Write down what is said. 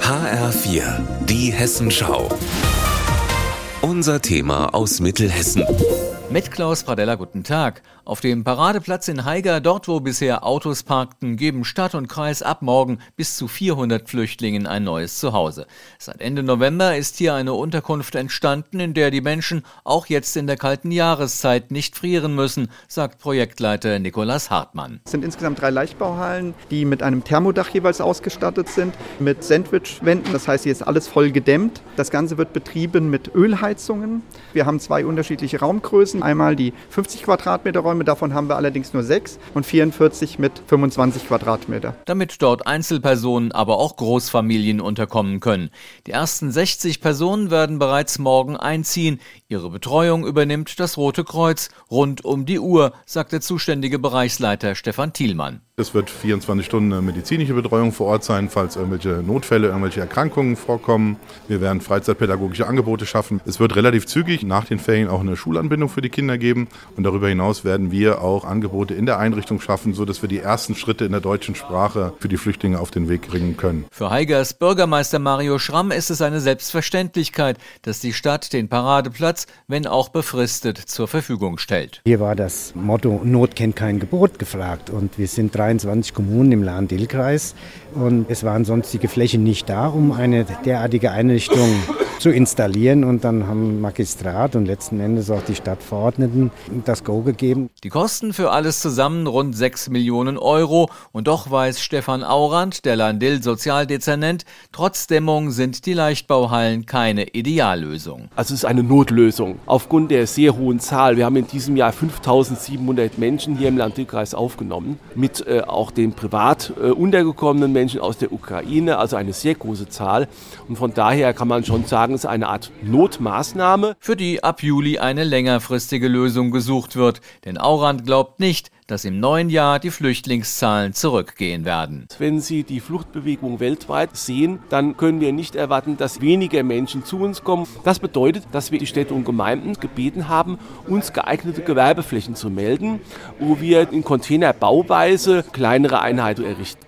HR4, die Hessenschau. Unser Thema aus Mittelhessen. Mit Klaus Pradella, guten Tag. Auf dem Paradeplatz in Haiger, dort wo bisher Autos parkten, geben Stadt und Kreis ab morgen bis zu 400 Flüchtlingen ein neues Zuhause. Seit Ende November ist hier eine Unterkunft entstanden, in der die Menschen auch jetzt in der kalten Jahreszeit nicht frieren müssen, sagt Projektleiter Nikolas Hartmann. Es sind insgesamt drei Leichtbauhallen, die mit einem Thermodach jeweils ausgestattet sind, mit Sandwichwänden, das heißt, hier ist alles voll gedämmt. Das Ganze wird betrieben mit Ölheizungen. Wir haben zwei unterschiedliche Raumgrößen Einmal die 50 Quadratmeter Räume, davon haben wir allerdings nur sechs und 44 mit 25 Quadratmeter. Damit dort Einzelpersonen, aber auch Großfamilien unterkommen können. Die ersten 60 Personen werden bereits morgen einziehen. Ihre Betreuung übernimmt das Rote Kreuz rund um die Uhr, sagt der zuständige Bereichsleiter Stefan Thielmann. Es wird 24 Stunden medizinische Betreuung vor Ort sein, falls irgendwelche Notfälle, irgendwelche Erkrankungen vorkommen. Wir werden freizeitpädagogische Angebote schaffen. Es wird relativ zügig nach den Ferien auch eine Schulanbindung für die Kinder geben. Und darüber hinaus werden wir auch Angebote in der Einrichtung schaffen, sodass wir die ersten Schritte in der deutschen Sprache für die Flüchtlinge auf den Weg bringen können. Für Heigers Bürgermeister Mario Schramm ist es eine Selbstverständlichkeit, dass die Stadt den Paradeplatz, wenn auch befristet, zur Verfügung stellt. Hier war das Motto Not kennt kein Gebot gefragt und wir sind drei 22 Kommunen im Lahn-Dill-Kreis. Und es waren sonstige Flächen nicht da, um eine derartige Einrichtung zu installieren. Und dann haben Magistrat und letzten Endes auch die Stadtverordneten das Go gegeben. Die Kosten für alles zusammen rund 6 Millionen Euro. Und doch weiß Stefan Aurand, der Landil-Sozialdezernent, trotz Dämmung sind die Leichtbauhallen keine Ideallösung. Also es ist eine Notlösung. Aufgrund der sehr hohen Zahl, wir haben in diesem Jahr 5700 Menschen hier im Landil-Kreis aufgenommen, mit äh, auch den privat äh, untergekommenen Menschen aus der Ukraine, also eine sehr große Zahl. Und von daher kann man schon sagen, es ist eine Art Notmaßnahme. Für die ab Juli eine längerfristige Lösung gesucht wird. Denn Aurand glaubt nicht, dass im neuen Jahr die Flüchtlingszahlen zurückgehen werden. Wenn Sie die Fluchtbewegung weltweit sehen, dann können wir nicht erwarten, dass weniger Menschen zu uns kommen. Das bedeutet, dass wir die Städte und Gemeinden gebeten haben, uns geeignete Gewerbeflächen zu melden, wo wir in Containerbauweise kleinere Einheiten errichten